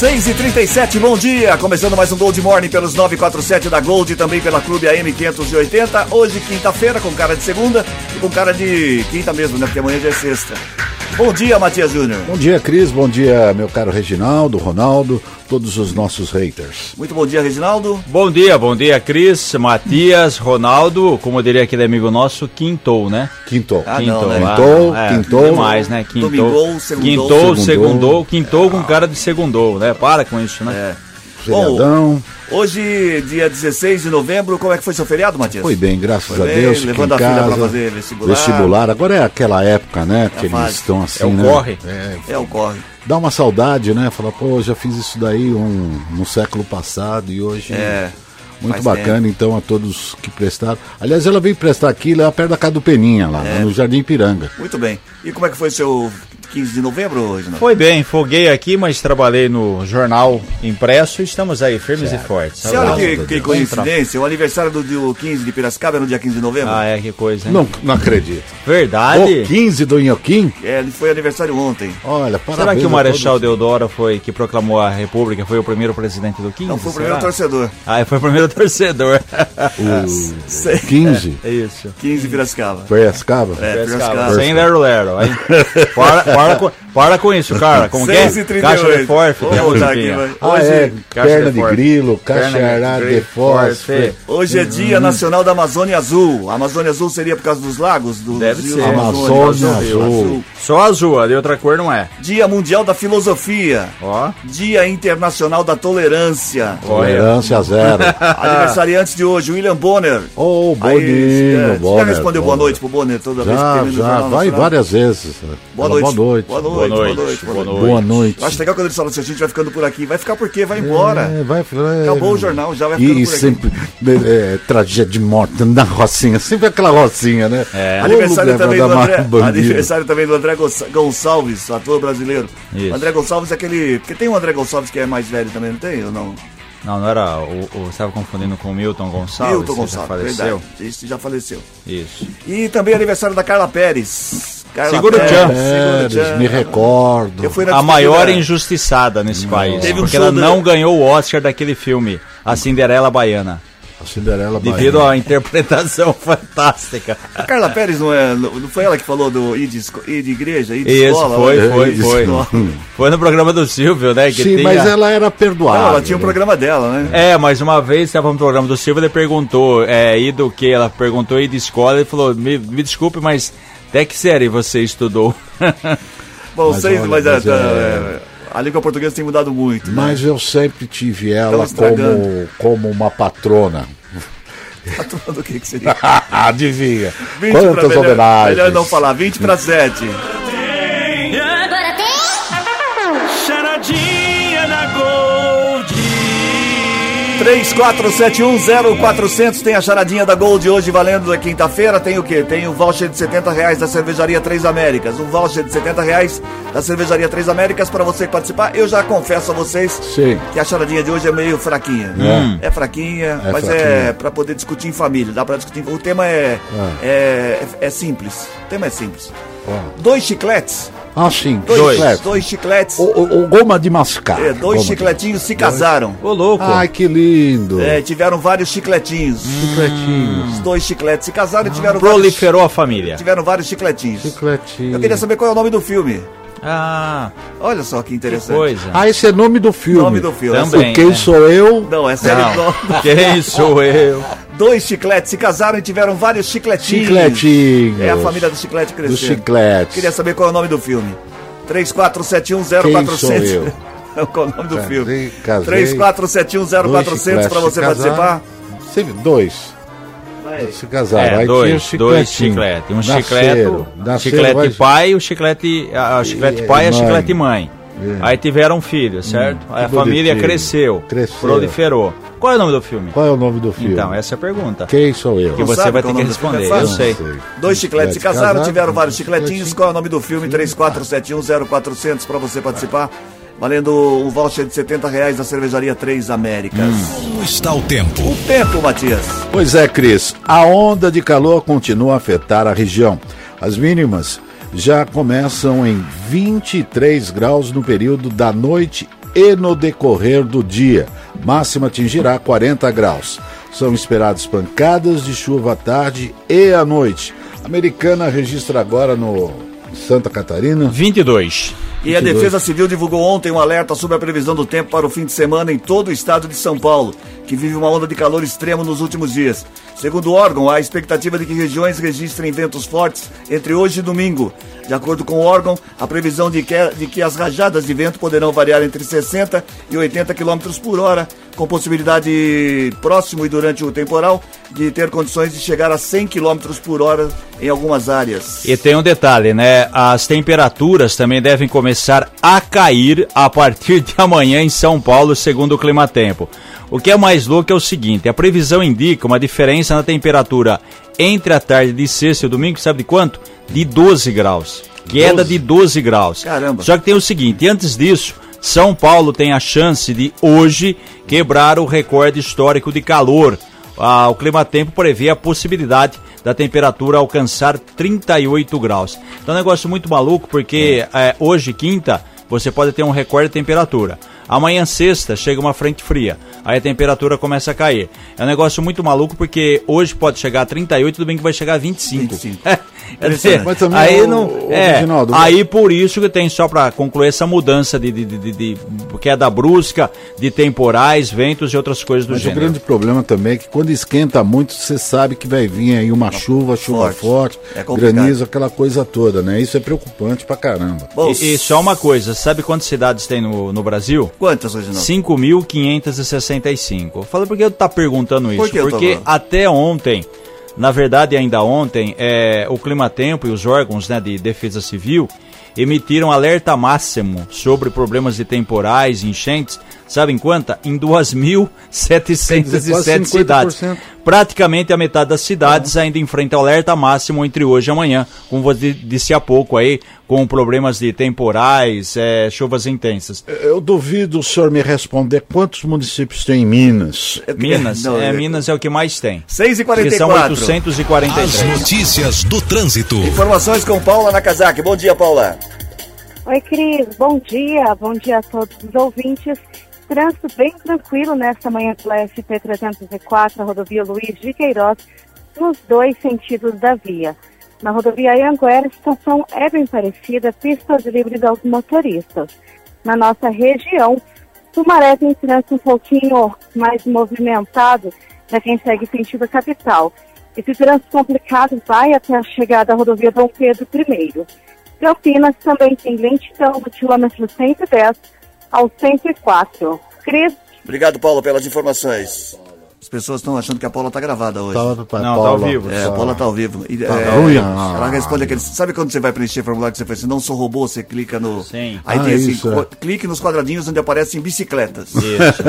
Seis e trinta e sete, bom dia! Começando mais um Gold Morning pelos 947 da Gold e também pela Clube AM 580. Hoje, quinta-feira, com cara de segunda e com cara de quinta mesmo, né? Porque amanhã já é sexta. Bom dia, Matias Júnior. Bom dia, Cris. Bom dia, meu caro Reginaldo, Ronaldo, todos os nossos haters. Muito bom dia, Reginaldo. Bom dia, bom dia, Cris, Matias, Ronaldo, como diria aquele amigo nosso, quintou, né? Quintou. Ah, Quintou, não, né? Quintou, é, quintou. Demais, né? Quintou. Domingou, segundou. Quintou, Segundou. segundou, quintou com cara de segundou, né? Para com isso, né? É. Feriadão. Hoje, dia 16 de novembro, como é que foi seu feriado, Matias? Foi bem, graças Foi a bem, Deus. levando a filha casa. pra fazer vestibular. Vestibular. Agora é aquela época, né? que a fase. eles estão assim, É o né? corre. É, É, ocorre. dá uma saudade, né? Falar, pô, já fiz isso daí um, no século passado e hoje. É. Muito faz bacana, então, a todos que prestaram. Aliás, ela veio prestar aqui lá perto da casa do Peninha, lá É. no Jardim Piranga. Muito bem. E como é que foi seu 15 de novembro, Reginaldo? Foi bem, foguei aqui, mas trabalhei no jornal impresso e estamos aí, firmes e fortes. Você olha que, que coincidência, o aniversário do dia 15 de Piracicaba é no dia 15 de novembro? Ah, é, que coisa, hein? Não, não acredito. Verdade? O 15 do Inhoquim? É, ele foi aniversário ontem. Olha, parabéns. Será que o Marechal. Deodoro foi que proclamou a República, foi o primeiro presidente do 15? Não, foi o primeiro será? torcedor. Ah, foi o primeiro torcedor. O 15? é isso. 15 de Piracicaba. Piracicaba? É, Piracicaba, Piracicaba. Sem lero-lero. aí. Para, para, com, para com isso, cara. Como que é? 6 38. Caixa de forfe. A voltar aqui. Ah, é, Caixa perna de de grilo, cachará de forfe. hoje é dia nacional da Amazônia Azul. A Amazônia Azul seria por causa dos lagos? Dos Deve rios ser. Amazônia Azul. Só azul, a de outra cor não é. Dia Mundial da Filosofia. Ó. Dia Internacional da Tolerância. Olha. Tolerância zero. Aniversariante de hoje, William Bonner. Ô, Aí, Boninho, é, você já Bonner, respondeu boa Bonner. noite pro Bonner toda vez que Já, termina o já, Jornal vai Nacional? várias vezes. Boa noite. Boa noite. Boa noite. Boa Boa noite. noite. Boa noite. Boa noite. Eu acho legal quando eles falam assim, a gente vai ficando por aqui. Vai ficar por quê? Vai embora. É, vai, vai, Acabou o jornal, já vai ficando E por aqui. sempre é, tragédia de morte na rocinha, sempre aquela rocinha, né? É. Aniversário também, do André, aniversário também do André Gonça- Gonçalves, ator brasileiro. Isso. O André Gonçalves é aquele. Porque tem um André Gonçalves que é mais velho também, não tem? Ou não? Não, não era. O, o, você estava confundindo com o Milton Gonçalves? Milton que já Gonçalves, faleceu? verdade. Esse já faleceu. Isso. E também aniversário da Carla Pérez. Carla Segura o Pérez, tchan. segura o me recordo. Eu fui na A maior injustiçada nesse país. Teve um porque ela do- não ganhou o Oscar daquele filme, A Cinderela Baiana. A Cinderela Devido Baiana. à interpretação fantástica. A Carla Pérez não é. Não foi ela que falou do ir de, esco- ir de igreja, ir de Isso, escola? foi, olha? foi, foi. escola. Foi no programa do Silvio, né? Que Sim, tem mas ela era. Não, ela tinha um né? programa dela, né? É, mas uma vez estava no programa do Silvio, ele perguntou, é, e do que? Ela perguntou, e de escola, ele falou, me, me desculpe, mas até que série você estudou? Bom, Mas sei, olha, mas, é, mas é- é, a língua portuguesa tem mudado muito. né? Mas eu sempre tive ela como, como uma patrona. Tá tomando o que que seria? Adivinha? 20 pra Quantas melhor, homenagens? melhor não falar, 20 para 7. 34710400 tem a charadinha da Gold hoje valendo na quinta-feira. Tem o quê? Tem o voucher de 70 reais da cervejaria Três Américas. Um voucher de 70 reais da cervejaria Três Américas para você participar. Eu já confesso a vocês Sim. que a charadinha de hoje é meio fraquinha. É fraquinha, É mas é fraquinha. para poder discutir em família. Dá para discutir. O tema é, é, é simples. O tema é simples. Dois chicletes. Ah, sim. Dois, chiclete. dois chicletes. O, o- o goma de mascar. é, dois Goma de- chicletinhos se casaram. Ô, louco! Ai, que lindo. É, tiveram vários chicletinhos. Chicletinhos. Os dois chicletes se casaram e tiveram vários, Proliferou a família. tiveram vários chicletinhos. Chicletinho. Eu queria saber qual é o nome do filme. Ah, Olha só que que interessante. coisa. Ah, esse é nome do filme. Nome do filme. Também. O Quem né? sou eu? Não, é série Não. Quem sou eu? Dois chicletes se casaram e tiveram vários chicletinhos. Chicletinhos. É a família do chiclete Do crescendo. chiclete. Queria saber qual é o nome do filme. Quem sou 34710400. eu? Qual é o nome do Casei, filme? casei. 34710400 para você se participar. Sempre dois. Se casaram. É, dois, dois chicletes. Um Nasceram. chicleto, Nasceram, chiclete vai- pai, o chiclete, a, a chiclete E- pai e a chiclete mãe. É. Aí tiveram filhos, certo? Aí a família cresceu, Cresceu. proliferou. Qual é o nome do filme? Qual é o nome do filme? Então, essa é a pergunta. Quem sou eu? Que você vai ter é que responder. É Eu sei. Dois chicletes se casaram, casaram, tiveram vários chicletinho. chicletinhos. Qual é o nome do filme? 34710400 para você participar. Valendo um voucher de 70 reais da cervejaria Três Américas. Como está o tempo? O tempo, Matias. Pois é, Cris. A onda de calor continua a afetar a região. As mínimas já começam em 23 graus no período da noite e no decorrer do dia. Máxima atingirá 40 graus. São esperadas pancadas de chuva à tarde e à noite. A americana registra agora no Santa Catarina 22. E a Defesa Civil divulgou ontem um alerta sobre a previsão do tempo para o fim de semana em todo o estado de São Paulo, que vive uma onda de calor extremo nos últimos dias. Segundo o órgão, há expectativa de que regiões registrem ventos fortes entre hoje e domingo. De acordo com o órgão, a previsão de que, de que as rajadas de vento poderão variar entre 60 e 80 km por hora, com possibilidade próximo e durante o temporal de ter condições de chegar a 100 km por hora em algumas áreas. E tem um detalhe, né? As temperaturas também devem começar a cair a partir de amanhã em São Paulo, segundo o Clima Tempo. O que é mais louco é o seguinte: a previsão indica uma diferença na temperatura entre a tarde de sexta e o domingo, sabe de quanto? De 12 graus. Queda de 12 graus. Caramba. Só que tem o seguinte: antes disso, São Paulo tem a chance de hoje quebrar o recorde histórico de calor. Ah, o Clima Tempo prevê a possibilidade da temperatura alcançar 38 graus. Então é um negócio muito maluco, porque eh, hoje, quinta, você pode ter um recorde de temperatura. Amanhã, sexta, chega uma frente fria. Aí a temperatura começa a cair. É um negócio muito maluco, porque hoje pode chegar a 38 e domingo vai chegar a 25. 25. Quer dizer, Mas também, aí ô, não. ô, é, Reginaldo, aí por isso que tem só para concluir essa mudança de, de, de, de, de queda brusca, de temporais, ventos e outras coisas do Mas o gênero. grande problema também é que quando esquenta muito, você sabe que vai vir aí uma chuva, chuva Forte. forte, É granizo, aquela coisa toda, né? Isso é preocupante pra caramba. E, e só uma coisa, sabe quantas cidades tem no, no Brasil? Quantas, Reginaldo? 5.565. Fala por que eu tá perguntando isso? Por eu Porque até ontem, na verdade ainda ontem, é, o Climatempo e os órgãos né, de defesa civil emitiram alerta máximo sobre problemas de temporais, enchentes, sabe em quanta? Em 2.707 Quase cidades. 50%. Praticamente a metade das cidades ainda enfrenta alerta máximo entre hoje e amanhã, como você disse há pouco aí, com problemas de temporais, é, chuvas intensas. Eu duvido o senhor me responder quantos municípios tem em Minas. Minas, Não, é, é- Minas é o que mais tem. 6 e Que são 44 As 843. notícias do trânsito. Informações com Paula Nakazaki. Bom dia, Paula. Oi, Cris. Bom dia. Bom dia a todos os ouvintes. Trânsito bem tranquilo nesta manhã pela SP-304, a rodovia Luiz de Queiroz, nos dois sentidos da via. Na rodovia Anhanguera, a situação é bem parecida, pistas livres aos motoristas. Na nossa região, Sumaré tem trânsito um pouquinho mais movimentado para quem segue sentido capital. Esse trânsito complicado vai até a chegada à rodovia Dom Pedro I. Campinas também tem lentidão do quilômetro 110 ao 104. Cris, Obrigado, Paula, pelas informações. As pessoas estão achando que a Paula tá gravada hoje. Tá, tá, Não, tá ao vivo. É, a Paula tá ao vivo. E, é, ruim, ela ah. responde aquele. Sabe quando você vai preencher o formulário que você faz assim, não sou robô, você clica no. Sim. Aí Ah, tem assim, isso, é. clique nos quadradinhos onde aparecem bicicletas. Isso.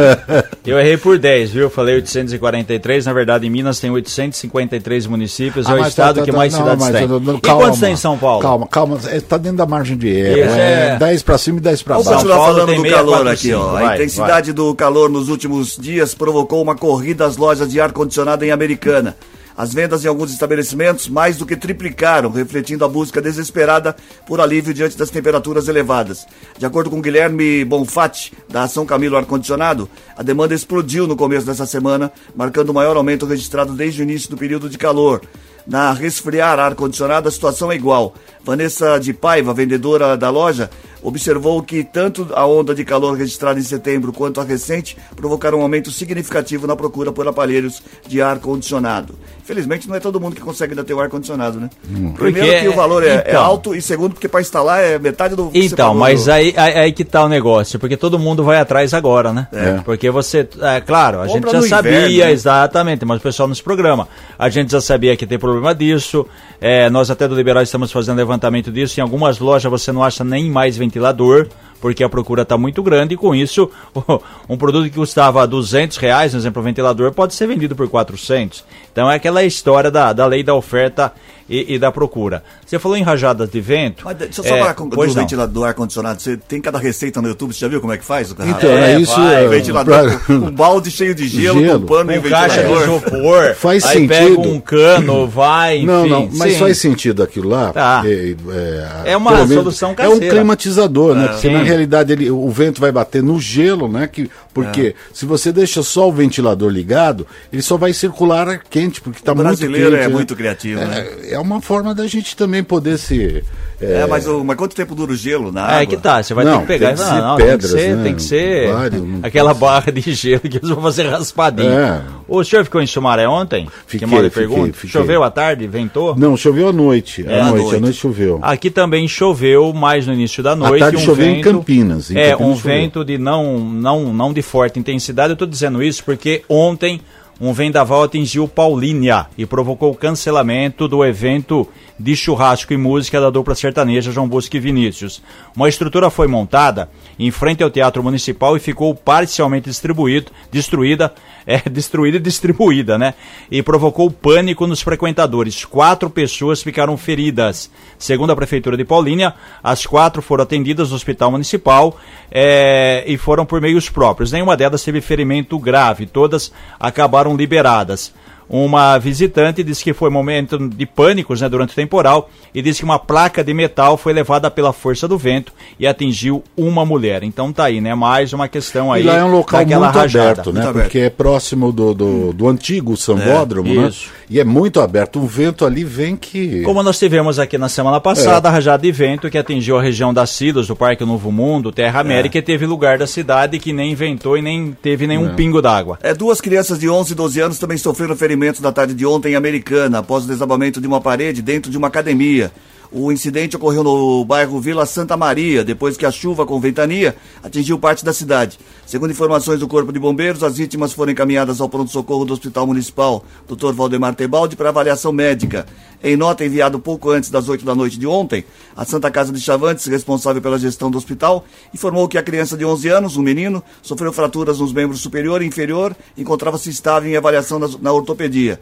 Eu errei por 10, viu? Falei 843, na verdade em Minas tem 853 municípios, é Ah, o mas estado tá- que tá- mais não, cidades mas tem. não- e quantos tem em São Paulo? Calma, calma. É, tá dentro da margem de erro. Isso, é, é. 10 pra cima e 10 pra Vamos baixo. continuar Paulo falando do 645, calor aqui, ó. a vai, intensidade do calor nos últimos dias provocou uma corrida às lojas de ar-condicionado em Americana. As vendas em alguns estabelecimentos mais do que triplicaram, refletindo a busca desesperada por alívio diante das temperaturas elevadas. De acordo com Guilherme Bonfatti, da Ação Camilo Ar-Condicionado, a demanda explodiu no começo dessa semana, marcando o maior aumento registrado desde o início do período de calor. Na Resfriar Ar-Condicionado, a situação é igual. Vanessa de Paiva, vendedora da loja, observou que tanto a onda de calor registrada em setembro quanto a recente provocaram um aumento significativo na procura por aparelhos de ar-condicionado. Infelizmente, não é todo mundo que consegue ainda ter o ar-condicionado, né? Primeiro Porque- que o valor é, é então. alto e segundo porque para instalar é metade do que você Então, mas aí, aí, aí que tá o negócio, porque todo mundo vai atrás agora, né? É. Porque você, é claro, a gente Compra já no sabia, inverno, né? exatamente, mas o pessoal nos programa. A gente já sabia que tem problema disso, é, nós até do Liberal estamos fazendo levantamento disso, em algumas lojas você não acha nem mais ventilador, porque a procura está muito grande e com isso um produto que custava 200 reais, por exemplo, o ventilador, pode ser vendido por 400. Então é aquela história da, da lei da oferta e, e da procura. Você falou em rajadas de vento. Mas deixa eu só é, falar com, do não. ventilador ar-condicionado. Você tem cada receita no YouTube, você já viu como é que faz? O cara? Então, É, é, isso. vai, é, ventilador pra- com um balde cheio de gelo, Gelo. com pano e Com caixa de isopor, Faz aí pega sentido. um cano, vai, enfim. Não, não, mas sim. faz sentido aquilo lá. Tá. É, é, É uma menos- solução É um caseira. climatizador, né? Porque Sim. na realidade ele, o vento vai bater no gelo, né? Que, porque se você deixa só o ventilador ligado, ele só vai circular ar quente, porque está O muito brasileiro quente. é né? muito criativo, né? É, é uma forma da gente também poder se. É, mas, o- mas quanto tempo dura o gelo na água? É que tá, você vai Não, ter que pegar tem que e ser falar, não, pedras, tem que ser, né? tem que ser Vários, não aquela barra de gelo que eles vão fazer raspadinho. É. O senhor ficou em Sumaré ontem? Fiquei, que pergunta. fiquei. Choveu à tarde? Ventou? Não, choveu à noite. É, à à noite, noite. à noite choveu. Aqui também choveu mais no início da noite. tarde um choveu em vento, Campinas, em é, Campinas um choveu. vento de não, não, não de forte intensidade. Eu estou dizendo isso porque ontem um vendaval atingiu Paulínia e provocou o cancelamento do evento de churrasco e música da dupla sertaneja João Bosco e Vinícius. Uma estrutura foi montada em frente ao Teatro Municipal e ficou parcialmente distribuído, destruída, é, destruída e distribuída, né? E provocou pânico nos frequentadores. Quatro pessoas ficaram feridas. Segundo a Prefeitura de Paulínia, as quatro foram atendidas no Hospital Municipal é, e foram por meios próprios. Nenhuma delas teve ferimento grave, todas acabaram liberadas. Uma visitante disse que foi momento de pânicos né, durante o temporal e disse que uma placa de metal foi levada pela força do vento e atingiu uma mulher. Então tá aí, né? Mais uma questão aí. E lá é um local muito rajada. aberto, né? Muito aberto. Porque é próximo do, do, do antigo Sambódromo, né? isso. E é muito aberto. O vento ali vem que. Como nós tivemos aqui na semana passada, a rajada de vento que atingiu a região das Silas, do Parque Novo Mundo, Terra América, e teve lugar da cidade que nem ventou e nem teve nenhum pingo d'água. É, duas crianças de 11 e 12 anos também sofreram ferimentos na tarde de ontem em Americana, após o desabamento de uma parede dentro de uma academia. O incidente ocorreu no bairro Vila Santa Maria, depois que a chuva com ventania atingiu parte da cidade. Segundo informações do Corpo de Bombeiros, as vítimas foram encaminhadas ao pronto-socorro do Hospital Municipal Dr. Valdemar Tebaldi para avaliação médica. Em nota enviada pouco antes das 8 da noite de ontem, a Santa Casa de Chavantes, responsável pela gestão do hospital, informou que a criança de 11 anos, um menino, sofreu fraturas nos membros superior e inferior e encontrava-se estável em avaliação na, ortopedia.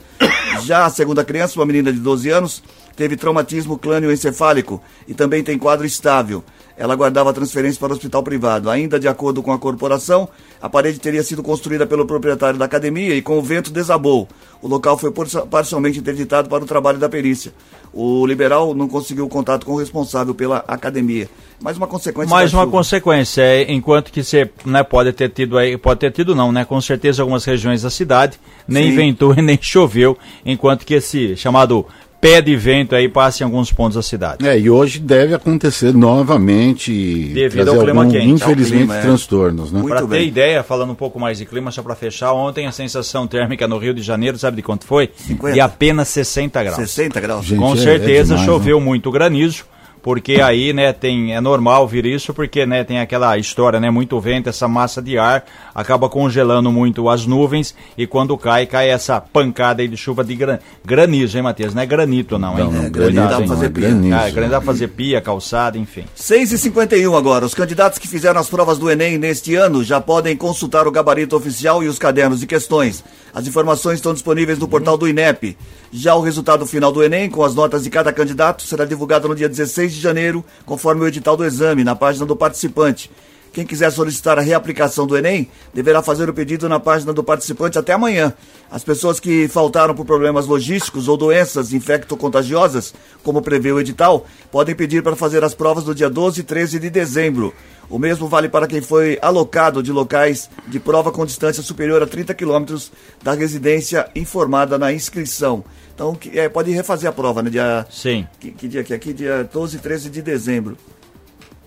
Já a segunda criança, uma menina de 12 anos, teve traumatismo crânioencefálico e também tem quadro estável. Ela aguardava transferência para o hospital privado. Ainda de acordo com a corporação, a parede teria sido construída pelo proprietário da academia e com o vento desabou. O local foi parcialmente interditado para o trabalho da perícia. O liberal não conseguiu contato com o responsável pela academia. Mais uma consequência Mais uma chuva. consequência, é, enquanto que você né, pode ter tido aí, pode ter tido não, né? Com certeza algumas regiões da cidade nem Sim. ventou e nem choveu, enquanto que esse chamado pé de vento aí passa em alguns pontos da cidade. É, e hoje deve acontecer novamente. e Devido ao clima algum, quente. Infelizmente, clima, é. transtornos, né? Para ter ideia, falando um pouco mais de clima, só para fechar, ontem a sensação térmica no Rio de Janeiro, sabe de quanto foi? 50. De apenas 60 graus. 60 graus. Gente, Com é- é certeza demais, choveu muito granizo, porque aí, né, tem é normal vir isso, porque, né, tem aquela história, né, muito vento, essa massa de ar acaba congelando muito as nuvens e quando cai, cai essa pancada aí de chuva de gran, granizo, hein, Matheus? Não é granito não, hein? Não, não, É, granizo, dá pra não, fazer é pia. granizo. Ah, granizo dá pra fazer pia, calçada, enfim. 6 e 51 agora. Os candidatos que fizeram as provas do Enem neste ano já podem consultar o gabarito oficial e os cadernos de questões. As informações estão disponíveis no portal do INEP. Já o resultado final do Enem, com as notas de cada candidato, será divulgado no dia 16 de janeiro, conforme o edital do exame, na página do participante. Quem quiser solicitar a reaplicação do Enem deverá fazer o pedido na página do participante até amanhã. As pessoas que faltaram por problemas logísticos ou doenças infecto-contagiosas, como prevê o edital, podem pedir para fazer as provas no dia 12 e 13 de dezembro. O mesmo vale para quem foi alocado de locais de prova com distância superior a 30 quilômetros da residência informada na inscrição. Então, que- é, pode refazer a prova, né? Dia, Sim, que, que dia que é aqui? Dia 12 e 13 de dezembro.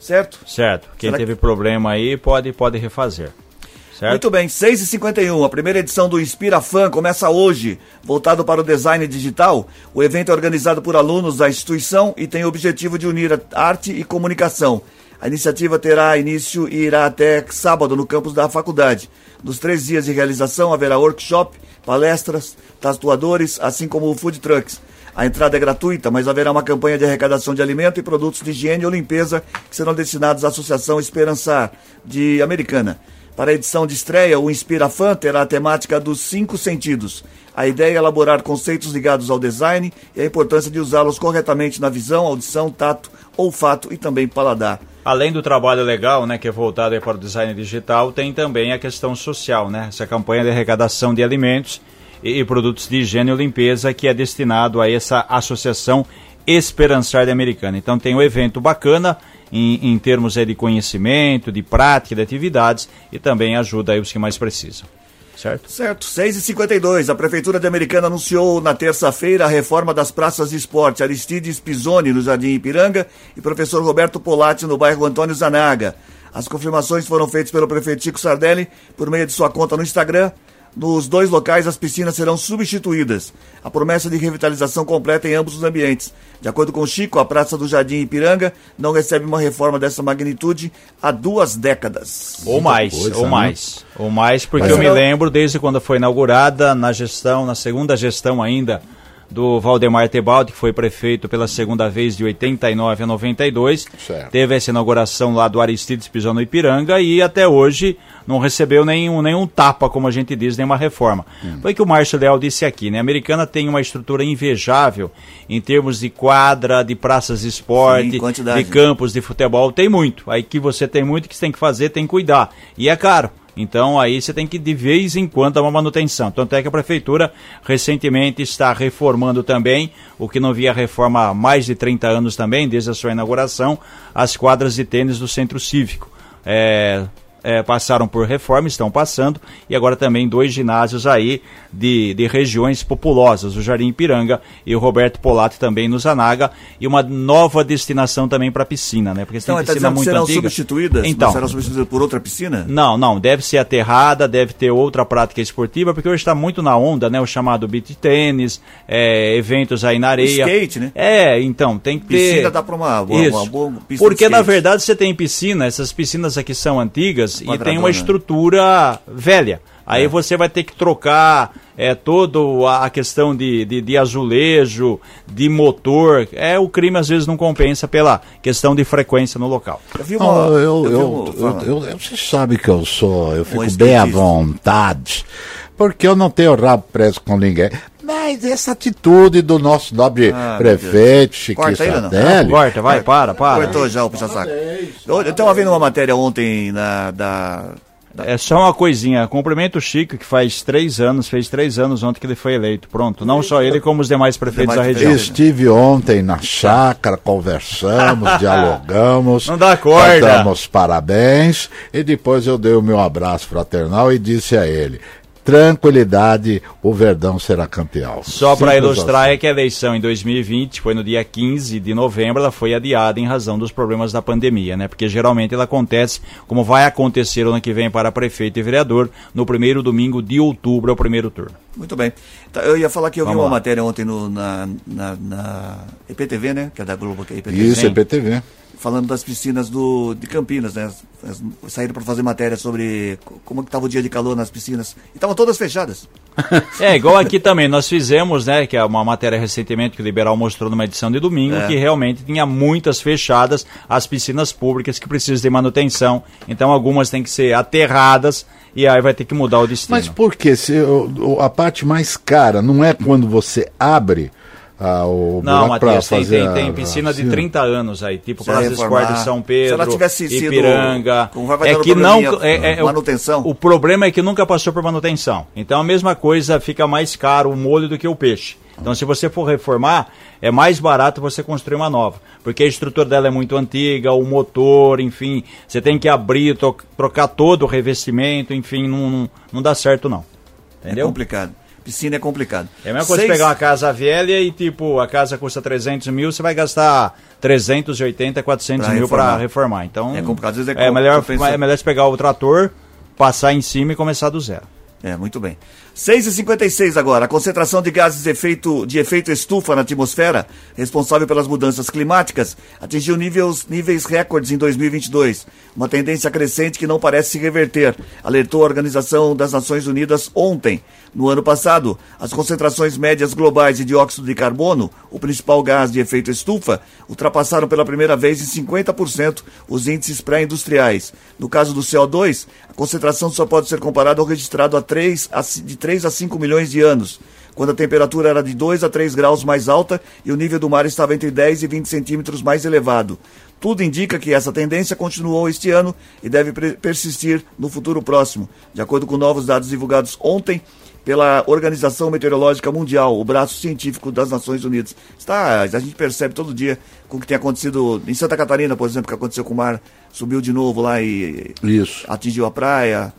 Certo? certo. Quem Será que- teve problema aí pode, pode refazer. Certo? Muito bem, 6h51, a primeira edição do Inspira Fan começa hoje. Voltado para o design digital, o evento é organizado por alunos da instituição e tem o objetivo de unir arte e comunicação. A iniciativa terá início e irá até sábado no campus da faculdade. Nos três dias de realização haverá workshop, palestras, tatuadores, assim como food trucks. A entrada é gratuita, mas haverá uma campanha de arrecadação de alimento e produtos de higiene ou limpeza que serão destinados à Associação Esperançar de Americana. Para a edição de estreia, o Inspira Fan terá a temática dos cinco sentidos. A ideia é elaborar conceitos ligados ao design e a importância de usá-los corretamente na visão, audição, tato, olfato e também paladar. Além do trabalho legal, né, que é voltado para o design digital, tem também a questão social, né? Essa campanha de arrecadação de alimentos e, e produtos de higiene e limpeza que é destinado a essa associação Esperançar de Americana. Então tem um evento bacana em, em termos aí de conhecimento, de prática, de atividades e também ajuda aí os que mais precisam. Certo? Certo, 6h52. A Prefeitura de Americana anunciou na terça-feira a reforma das praças de esporte Aristides Pisoni, no Jardim Ipiranga, e professor Roberto Polatti, no bairro Antônio Zanaga. As confirmações foram feitas pelo prefeito Chico Sardelli por meio de sua conta no Instagram. Nos dois locais, as piscinas serão substituídas. A promessa de revitalização completa em ambos os ambientes. De acordo com Chico, a Praça do Jardim Ipiranga não recebe uma reforma dessa magnitude há duas décadas. Ou mais, coisa, ou né? mais. Ou mais, porque Mas eu me não- lembro desde quando foi inaugurada, na gestão, na segunda gestão ainda, do Valdemar Tebaldi, que foi prefeito pela segunda vez de 89 a 92. Certo. Teve essa inauguração lá do Aristides Pisou no Ipiranga e até hoje não recebeu nenhum, nenhum tapa, como a gente diz, nenhuma reforma. Foi o que o Márcio Leal disse aqui, né? A americana tem uma estrutura invejável em termos de quadra, de praças de esporte, Sim, de campos de futebol, tem muito. Aí que você tem muito, que você tem que fazer, tem que cuidar. E é caro. Então aí você tem que de vez em quando dar uma manutenção. Tanto é que a prefeitura recentemente está reformando também, o que não via reforma há mais de 30 anos também, desde a sua inauguração, as quadras de tênis do centro cívico. É, é, passaram por reforma, estão passando, e agora também dois ginásios aí de, de regiões populosas, o Jardim Ipiranga e o Roberto Polatti também no Zanaga, e uma nova destinação também para piscina, né? Porque Então, tem está piscina que muito serão antiga. substituídas? Então, Serão substituídas por outra piscina? não, não, deve ser aterrada, deve ter outra prática esportiva, porque hoje está muito na onda, né? O chamado beach tênis, é, eventos aí na areia. skate, né? É, então, tem que ter. Piscina dá pra uma- uma- uma boa pista Porque na verdade você tem piscina, essas piscinas aqui são antigas e tem uma estrutura velha. Aí É. você vai ter que trocar é, toda a questão de, de, de azulejo, de motor. É, o crime às vezes não compensa pela questão de frequência no local. Eu uma. eu, eu, uma- fala. eu- eu- você sabe que eu sou, eu fico bem à vontade, porque eu não tenho rabo preso com ninguém. Mas essa atitude do nosso nobre Ah, prefeito, Chiquinho Corta ainda não. Sardelli, Corta, vai, para, para. Cortou já o puxa-saco. Eu estava vendo uma matéria ontem na, da. da- É só uma coisinha. Cumprimento o Chico, que faz três anos, fez três anos ontem que ele foi eleito. Pronto. Não só ele, como os demais prefeitos Demais da região. Estive ontem na chácara, conversamos, dialogamos. Não dá corda. Damos parabéns. E depois eu dei o meu abraço fraternal e disse a ele: tranquilidade, o Verdão será campeão. Só para ilustrar assim. é que a eleição em 2020 foi no dia 15 de novembro, ela foi adiada em razão dos problemas da pandemia, né? Porque geralmente ela acontece, como vai acontecer ano que vem para prefeito e vereador, no primeiro domingo de outubro, é o primeiro turno. Muito bem. Tá, Eu ia falar que eu vi Vamos uma lá. matéria ontem no, na, na, na EPTV, né? Que é da Globo, que é EPTV. Isso, Sim. é PTV. Falando das piscinas do, de Campinas, né? As- as- Saíram para fazer matéria sobre co- como que estava o dia de calor nas piscinas. E estavam todas fechadas. É, igual aqui também, nós fizemos, né, que é uma matéria recentemente que o Liberal mostrou numa edição de domingo, É. que realmente tinha muitas fechadas, as piscinas públicas que precisam de manutenção, então algumas têm que ser aterradas e aí vai ter que mudar o destino. Mas por que? Se, a parte mais cara não é quando você abre ah, o Não, Matias, tem, tem, a- tem a piscina de piscina? 30 anos aí, tipo Praça. Esporte de São Se Pedro, ela tivesse sido- Ipiranga. vai- vai é que não é, é- o- manutenção. O, problema é que nunca passou por manutenção. Então a mesma coisa fica mais caro o molho do que o peixe. Então se você for reformar, é mais barato você construir uma nova, porque a estrutura dela é muito antiga, o motor, enfim, você tem que abrir, trocar todo o revestimento, enfim, não, não, não dá certo não. É Entendeu? complicado. Piscina é complicado. É a mesma coisa Seis- pegar uma casa velha e, tipo, a casa custa 300 mil, você vai gastar 380, 400 Pra mil para reformar. Então, É complicado. Às vezes é é, melhor, compensa- é melhor você pegar o trator, passar em cima e começar do zero. É, muito bem. 6 e 56 agora. A concentração de gases de efeito, de efeito estufa na atmosfera, responsável pelas mudanças climáticas, atingiu níveis, níveis recordes em 2022. Uma tendência crescente que não parece se reverter, alertou a Organização das Nações Unidas ontem. No ano passado, as concentrações médias globais de dióxido de carbono, o principal gás de efeito estufa, ultrapassaram pela primeira vez em 50% os índices pré-industriais. No caso do CO2, a concentração só pode ser comparada ao registrado há 3 a, de 3 a 5 milhões de anos, quando a temperatura era de 2 a 3 graus mais alta e o nível do mar estava entre 10 e 20 centímetros mais elevado. Tudo indica que essa tendência continuou este ano e deve persistir no futuro próximo. De acordo com novos dados divulgados ontem, pela Organização Meteorológica Mundial, o braço científico das Nações Unidas. Está, a gente percebe todo dia com o que tem acontecido em Santa Catarina, por exemplo, que aconteceu com o mar, subiu de novo lá e isso. atingiu a praia.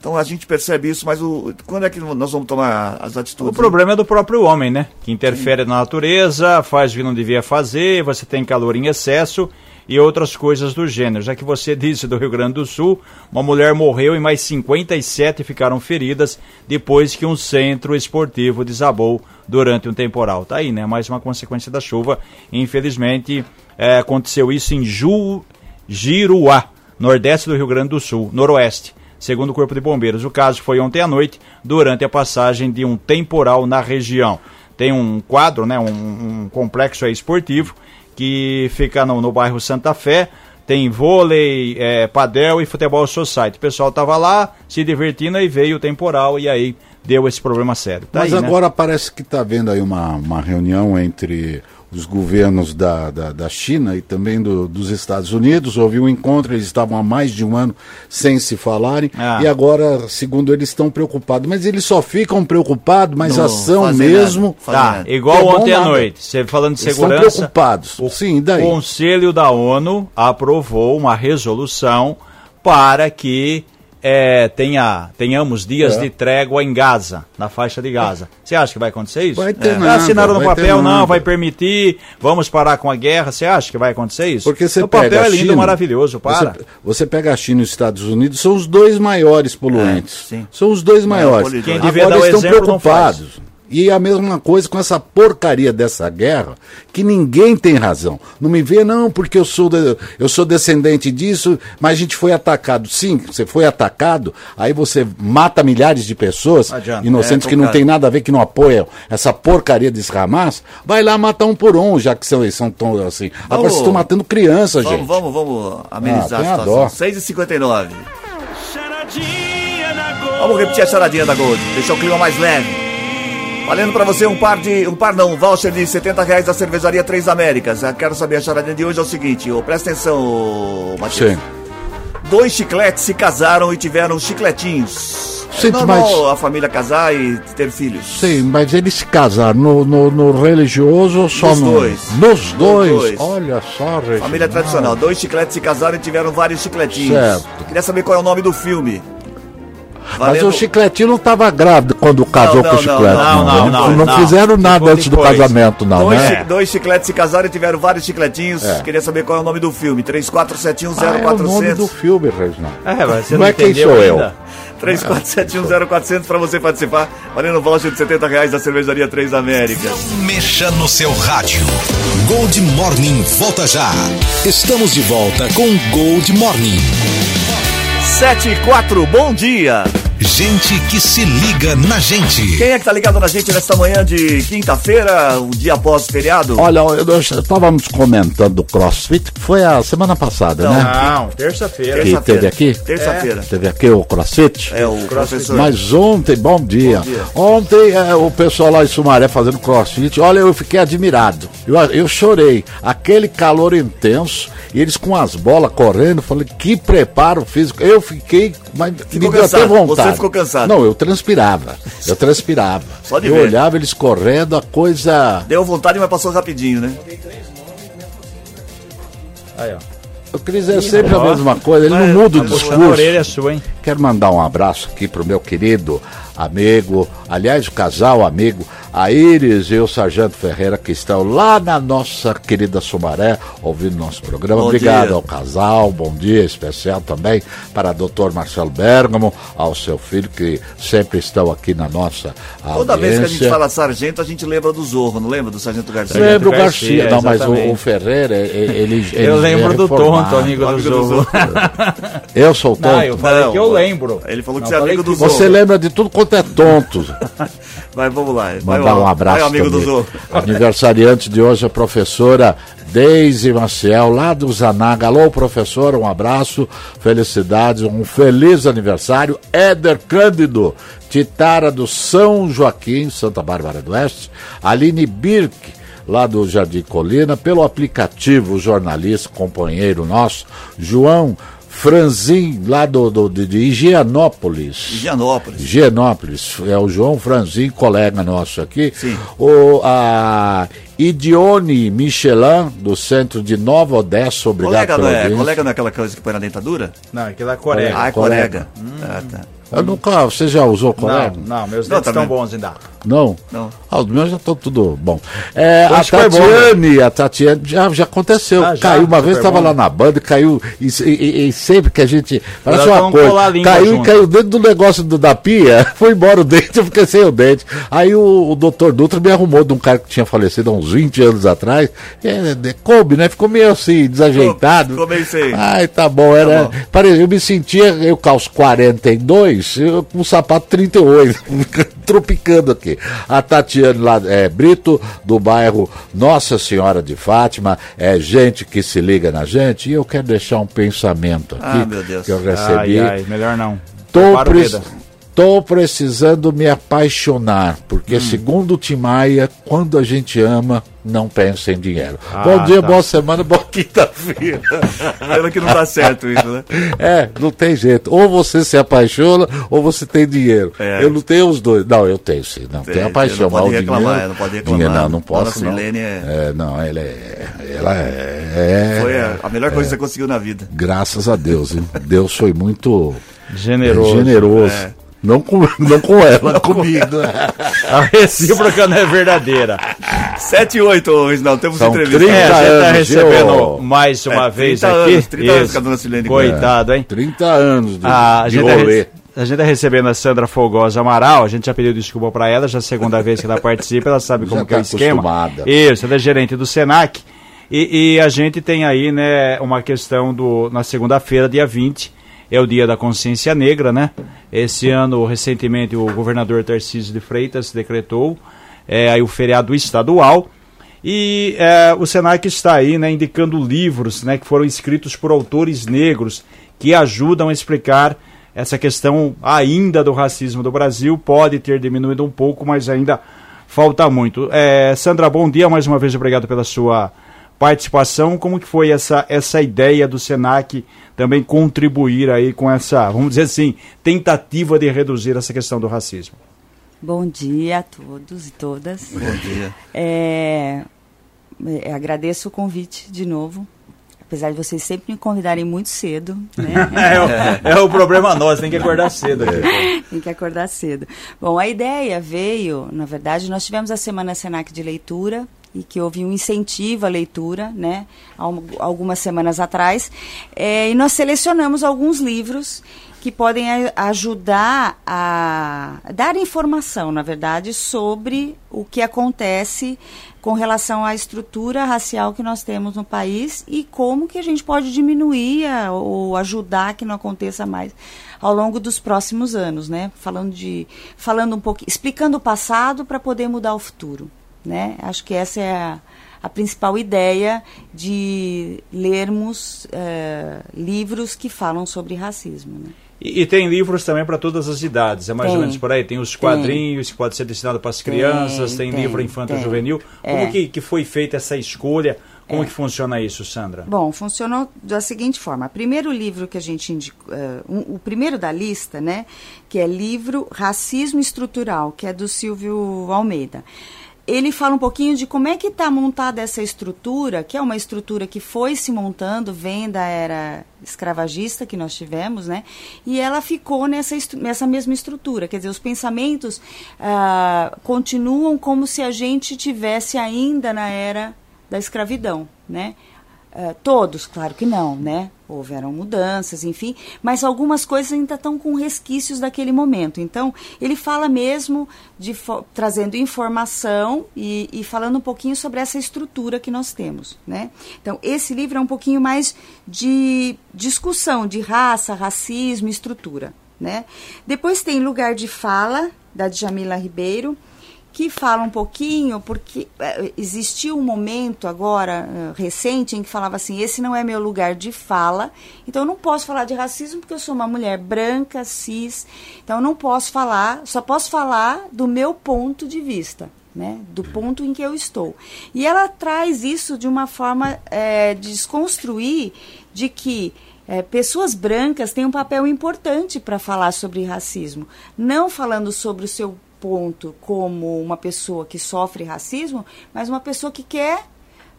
Então a gente percebe isso, mas o, quando é que nós vamos tomar as atitudes? O problema é do próprio homem, né? Que interfere Sim. na natureza, faz o que não devia fazer, você tem calor em excesso e outras coisas do gênero. Já que você disse do Rio Grande do Sul, uma mulher morreu e mais 57 ficaram feridas depois que um centro esportivo desabou durante um temporal. Tá aí, né? Mais uma consequência da chuva. Infelizmente, é, aconteceu isso em Ju, Giruá, nordeste do Rio Grande do Sul, noroeste segundo o Corpo de Bombeiros. O caso foi ontem à noite, durante a passagem de um temporal na região. Tem um quadro, né, um, um complexo esportivo que fica no, no bairro Santa Fé. Tem vôlei, é, padel e futebol society. O pessoal estava lá se divertindo e veio o temporal e aí deu esse problema sério. Tá Mas aí, né? agora né? parece que está havendo aí uma, uma reunião entre os governos da, da, da China e também do, dos Estados Unidos. Houve um encontro, eles estavam há mais de um ano sem se falarem ah. e agora, segundo eles, estão preocupados. Mas eles só ficam preocupados, mas Não, ação mesmo. Tá, igual é ontem à noite, você falando de segurança. Estão preocupados. O Sim, daí. Conselho da ONU aprovou uma resolução para que é, tenha, tenhamos dias é. de trégua em Gaza, na faixa de Gaza. Você acha que vai acontecer isso? Vai ter é. nada, Assinaram no papel, não, vai permitir, vamos parar com a guerra. Você acha que vai acontecer isso? Porque você o papel é lindo, China, maravilhoso, para. Você, você, pega a China e os Estados Unidos, são os dois maiores poluentes. É, são os dois maiores. Quem devia Agora dar o estão exemplo preocupados. E a mesma coisa com essa porcaria dessa guerra, que ninguém tem razão. Não me vê, não, porque eu sou, de, eu sou descendente disso, mas a gente foi atacado. Sim, você foi atacado, aí você mata milhares de pessoas, Adianta. inocentes é, que não tem nada a ver, que não apoiam essa porcaria desse Hamas, vai lá matar um por um, já que são, são tão assim. Vamos, Agora vocês estão matando crianças, vamos, gente. Vamos, vamos amenizar ah, a situação. 6h59. Vamos repetir a charadinha da Gold, deixar o clima mais leve. Valendo para você um par de. Um par não, um voucher de 70 reais da cervejaria Três Américas. Eu quero saber a charadinha de hoje é o seguinte, oh, presta atenção, Matheus. Sim. Dois chicletes se casaram e tiveram chicletinhos. Sim, é normal mas... a família casar e ter filhos. Sim, mas eles se casaram no, no, no religioso ou só Nos no... dois. Nos dois. Dois. Olha só, Reginaldo. Família tradicional. Dois chicletes se casaram e tiveram vários chicletinhos. Certo. Queria saber qual é o nome do filme. Valendo... Mas o Chicletinho não estava grávido quando casou não, com o Chiclete. Não, não, não. Não, fizeram nada antes do casamento, não, dois, né? Dois chicletes se casaram e tiveram vários chicletinhos. É. Queria saber qual é o nome do filme. 34710400. Ah, é o nome do filme, Reginaldo. É, mas você não, não é quem sou ainda. eu. 34710400 para você participar. Valendo voucher de 70 reais da Cervejaria Três Américas. Não mexa no seu rádio. Gold Morning volta já. Estamos de volta com Gold Morning. 7 e 4, bom dia. Gente que se liga na gente. Quem é que tá ligado na gente nesta manhã de quinta-feira, o dia após o feriado? Olha, eu, estávamos comentando o CrossFit, que foi a semana passada, não, né? Não, terça-feira. Que teve aqui? Terça-feira. É. Teve aqui o CrossFit? É, o professor. Mas ontem, bom dia. Bom dia. Ontem, é, o pessoal lá em Sumaré fazendo CrossFit, olha, eu fiquei admirado. Eu, eu chorei. Aquele calor intenso, e eles com as bolas correndo, falei, que preparo físico. Eu fiquei, mas Ficou me deu até vontade. Você ficou cansado? Não, eu transpirava. Eu transpirava. Só de eu ver. olhava eles correndo, a coisa. Deu vontade, mas passou rapidinho, né? Aí, ó. O Cris é sempre a mesma coisa, ele não muda o discurso. A orelha sua, hein? Quero mandar um abraço aqui pro meu querido amigo, aliás, o casal amigo a Iris e o Sargento Ferreira que estão lá na nossa querida Sumaré ouvindo nosso programa. Bom Obrigado dia. ao casal, bom dia especial também para Dr. Marcelo Bergamo, ao seu filho que sempre estão aqui na nossa Toda vez que a gente audiência. fala sargento, a gente lembra do Zorro, não lembra do Sargento Garcia? Lembro o Garcia, Garcia, não, mas o, o Ferreira, ele, ele Eu ele lembro é do reformado. tonto, amigo do Amigo do Zorro. Eu sou tonto. Não, eu falei Não, que eu lembro. ele falou que Não você é amigo do que- Zorro. Você lembra de tudo quanto é tonto. Vai, vamos lá. Vai, Mandar ó, um abraço Vai, amigo do também. Zorro. Aniversariante de hoje, a professora Deise Maciel, lá do Zanaga. Alô, professora, um abraço, felicidades, um feliz aniversário. Éder Cândido, Titara do São Joaquim, Santa Bárbara do Oeste. Aline Birk, lá do Jardim Colina, pelo aplicativo jornalista, companheiro nosso, João Franzin, lá do, do, de, de Higienópolis. Higienópolis. Higienópolis, é o João Franzin, colega nosso aqui. Sim. O, a Idione Michelin, do centro de Nova Odessa, obrigado Colega não, pela é, audiência. colega não é aquela coisa que põe na dentadura? Não, aquilo é Coreia. Ah, é colega. colega. Ah, tá. Eu nunca, você já usou colega? Não, não, meus dentes estão bons ainda. Não? Não. Ah, os meus já estão tudo bom. É, a foi bom, Tatiane, a Tatiane, já, já aconteceu. Ah, já? caiu uma vez, estava lá na banda, caiu, e, e- e sempre que a gente. Parece uma colar coisa. Caiu e junto. caiu dentro do negócio do, da pia, foi embora o dente, eu fiquei sem o dente. Aí o, o doutor Dutra me arrumou de um cara que tinha falecido há uns 20 anos atrás. É, é, coube, né? Ficou meio assim, desajeitado. Ficou meio sem. Ai, tá bom, era. Tá bom. Pare- eu me sentia, eu calço 42, eu com o sapato 38, tropicando aqui. A Tatiane lá, é, Brito, do bairro Nossa Senhora de Fátima, é gente que se liga na gente, e eu quero deixar um pensamento aqui Ah, meu Deus. que eu recebi. Ai, ai, melhor não. Tô, pre- tô precisando me apaixonar, porque Hum. segundo o Tim Maia, quando a gente ama, não pensa em dinheiro. Ah, Bom dia, tá. boa semana, boa quinta-feira. Pena que não dá certo isso, né? É, não tem jeito. Ou você se apaixona, ou você tem dinheiro. É. Eu não tenho os dois. Não, eu tenho sim. Não, Tem, tenho a paixão. não pode reclamar, dinheiro- não pode reclamar. Dinheiro, não, não posso. Não. Silene é- É, não, ela é. Ela é. é- Foi a, a melhor coisa que você conseguiu na vida. Graças a Deus, hein? Deus foi muito Generoso. generoso. É. Não, com, não com ela, comigo. A recíproca não é verdadeira. 7 e 8, Reginaldo, temos São entrevista. 30 É, você tá anos, recebendo viu? mais uma É, vez 30 aqui. anos, 30 anos Isso. que a dona Silene Coitado, hein? 30 anos de, Ah, a, de gente tá rolê. rece- a gente tá recebendo a Sandra Fogosa Amaral, a gente já pediu desculpa para ela, já é a segunda vez que ela participa, ela sabe Já como que é tá o esquema. Isso, ela é gerente do Senac. E, e a gente tem aí, né, uma questão do. Na segunda-feira, dia 20, é o dia da consciência negra, né? Esse ano, recentemente, o governador Tarcísio de Freitas decretou é, aí o feriado estadual. E é, o Senac está aí, né, indicando livros, né, que foram escritos por autores negros que ajudam a explicar essa questão ainda do racismo do Brasil. Pode ter diminuído um pouco, mas ainda falta muito. É, Sandra, bom dia mais uma vez, obrigado pela sua participação. Como que foi essa, essa ideia do Senac também contribuir aí com essa, vamos dizer assim, tentativa de reduzir essa questão do racismo? Bom dia a todos e todas. Bom dia. É, é, agradeço o convite de novo. Apesar de vocês sempre me convidarem muito cedo, né? É, o, é o problema nosso, tem que acordar cedo aqui. Tem que acordar cedo. Bom, a ideia veio, na verdade, nós tivemos a Semana Senac de Leitura e que houve um incentivo à leitura, né, um- algumas semanas atrás, é, e nós selecionamos alguns livros que podem ajudar a dar informação, na verdade, sobre o que acontece com relação à estrutura racial que nós temos no país e como que a gente pode diminuir a- ou ajudar que não aconteça mais ao longo dos próximos anos, né? Falando de falando um pouco, explicando o passado para poder mudar o futuro, né? Acho que essa é a, a principal ideia de lermos eh, livros que falam sobre racismo, né? E, e tem livros também para todas as idades, é mais ou Tem. menos por aí. Tem os Tem. quadrinhos que pode ser destinado para as Tem, crianças, tem, tem, livro infanto tem. juvenil. Como É. que, que foi feita essa escolha? Como que funciona isso, Sandra? Bom, funcionou da seguinte forma. Primeiro livro que a gente indicou, eh, um- o primeiro da lista, né, que é livro Racismo Estrutural, que é do Silvio Almeida. Ele fala um pouquinho de como é que está montada essa estrutura, que é uma estrutura que foi se montando, vem da era escravagista que nós tivemos, né? E ela ficou nessa, nessa mesma estrutura. Quer dizer, os pensamentos ah, continuam como se a gente tivesse ainda na era da escravidão, né? Uh, todos, claro que não, né? Houveram mudanças, enfim, mas algumas coisas ainda estão com resquícios daquele momento. Então, ele fala mesmo de trazendo informação e, e, falando um pouquinho sobre essa estrutura que nós temos, né? Então, esse livro é um pouquinho mais de discussão de raça, racismo, estrutura, né? Depois tem Lugar de Fala, da Djamila Ribeiro, que fala um pouquinho, porque é, existiu um momento agora é, recente em que falava assim: esse não é meu lugar de fala, então eu não posso falar de racismo porque eu sou uma mulher branca, cis, então eu não posso falar, só posso falar do meu ponto de vista. Né, do ponto em que eu estou. E ela traz isso de uma forma é, de desconstruir de que é, pessoas brancas têm um papel importante para falar sobre racismo, não falando sobre o seu ponto como uma pessoa que sofre racismo, mas uma pessoa que quer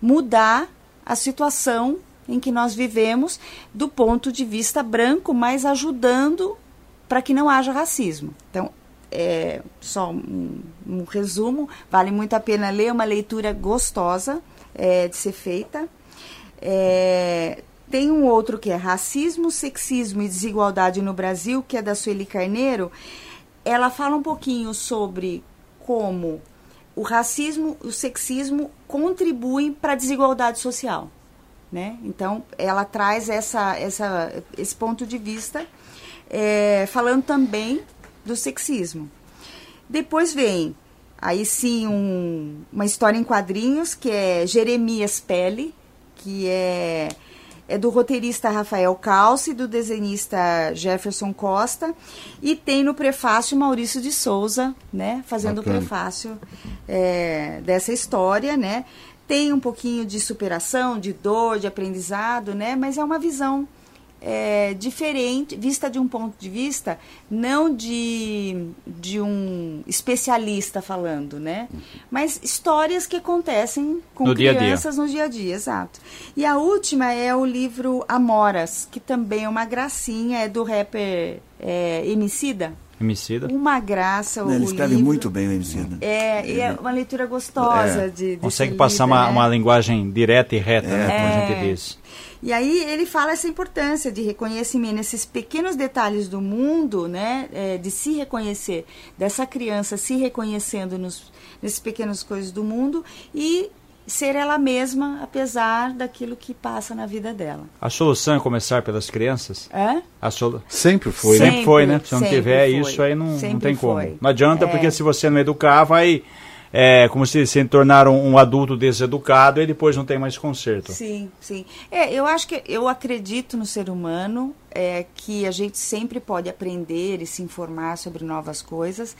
mudar a situação em que nós vivemos do ponto de vista branco, mas ajudando para que não haja racismo. Então, é só um, um, resumo, vale muito a pena ler, uma leitura gostosa é, de ser feita. É, tem um outro que é Racismo, Sexismo e Desigualdade no Brasil, que é da Sueli Carneiro ela fala um pouquinho sobre como o racismo e o sexismo contribuem para a desigualdade social. Né? Então, ela traz essa, essa, esse ponto de vista, é, falando também do sexismo. Depois vem, aí sim, um, uma história em quadrinhos, que é Jeremias Pele, que é é do roteirista Rafael Calci, do desenhista Jefferson Costa, e tem no prefácio Maurício de Souza, né, fazendo Bacana. o prefácio é, dessa história, né. Tem um pouquinho de superação, de dor, de aprendizado, né, mas é uma visão é, diferente, vista de um ponto de vista não de, de um especialista falando, né? Mas histórias que acontecem com no crianças dia -dia. no dia a dia, exato. E a última é o livro Amoras, que também é uma gracinha, é do rapper é, Emicida. Emicida. Uma graça o Ele escreve livro. muito bem o Emicida. É, é uma leitura gostosa é. de, de Consegue passar uma, né? uma linguagem direta e reta, né, como a gente diz. E aí ele fala essa importância de reconhecimento nesses pequenos detalhes do mundo, né, é, de se reconhecer, dessa criança se reconhecendo nos, nesses pequenas coisas do mundo e ser ela mesma, apesar daquilo que passa na vida dela. A solução é começar pelas crianças? É? A solu... Sempre foi, sempre, né? Sempre foi, né? Se não tiver foi. isso, aí não, não tem como. Foi. Não adianta, é. porque se você não educar, vai é, como se se tornaram um adulto deseducado e depois não tem mais conserto. Sim, sim. É, eu acho que eu acredito no ser humano, é, que a gente sempre pode aprender e se informar sobre novas coisas,